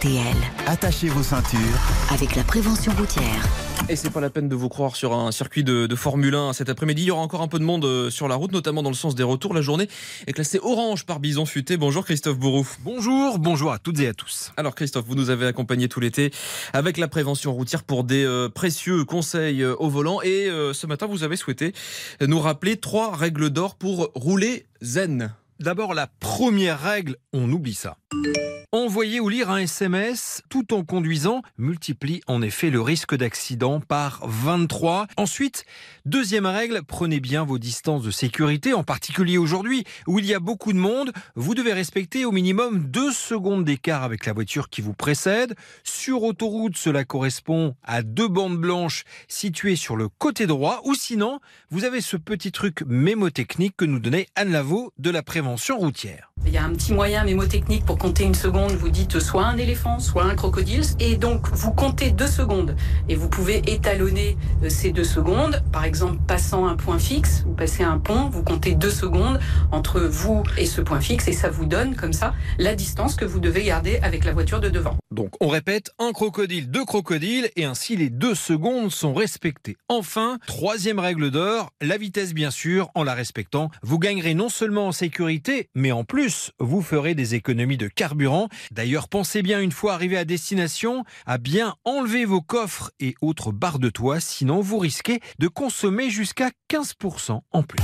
RTL. Attachez vos ceintures. Avec la prévention routière. Et c'est pas la peine de vous croire sur un circuit de, de, Formule 1 cet après-midi. Il y aura encore un peu de monde euh, sur la route, notamment dans le sens des retours. La journée est classée orange par Bison Futé. Bonjour Christophe Bourou. Bonjour, bonjour à toutes et à tous. Alors Christophe, vous nous avez accompagné tout l'été avec la prévention routière pour des euh, précieux conseils euh, au volant. Et euh, ce matin, vous avez souhaité nous rappeler trois règles d'or pour rouler zen. D'abord, la première règle, on oublie ça. Envoyer ou lire un SMS tout en conduisant multiplie en effet le risque d'accident par 23. Ensuite, deuxième règle, prenez bien vos distances de sécurité, en particulier aujourd'hui où il y a beaucoup de monde. Vous devez respecter au minimum deux secondes d'écart avec la voiture qui vous précède. Sur autoroute, cela correspond à deux bandes blanches situées sur le côté droit ou sinon, vous avez ce petit truc mémotechnique que nous donnait Anne Lavaux de la prévention routière. Il y a un petit moyen mémotechnique pour compter une seconde. Vous dites soit un éléphant, soit un crocodile. Et donc, vous comptez deux secondes. Et vous pouvez étalonner euh, ces deux secondes. Par exemple, passant un point fixe, vous passez un pont, vous comptez deux secondes entre vous et ce point fixe. Et ça vous donne, comme ça, la distance que vous devez garder avec la voiture de devant. Donc, on répète, un crocodile, deux crocodiles. Et ainsi, les deux secondes sont respectées. Enfin, troisième règle d'or, la vitesse, bien sûr, en la respectant. Vous gagnerez non seulement en sécurité, mais en plus, vous ferez des économies de carburant. D'ailleurs, pensez bien une fois arrivé à destination à bien enlever vos coffres et autres barres de toit, sinon vous risquez de consommer jusqu'à 15% en plus.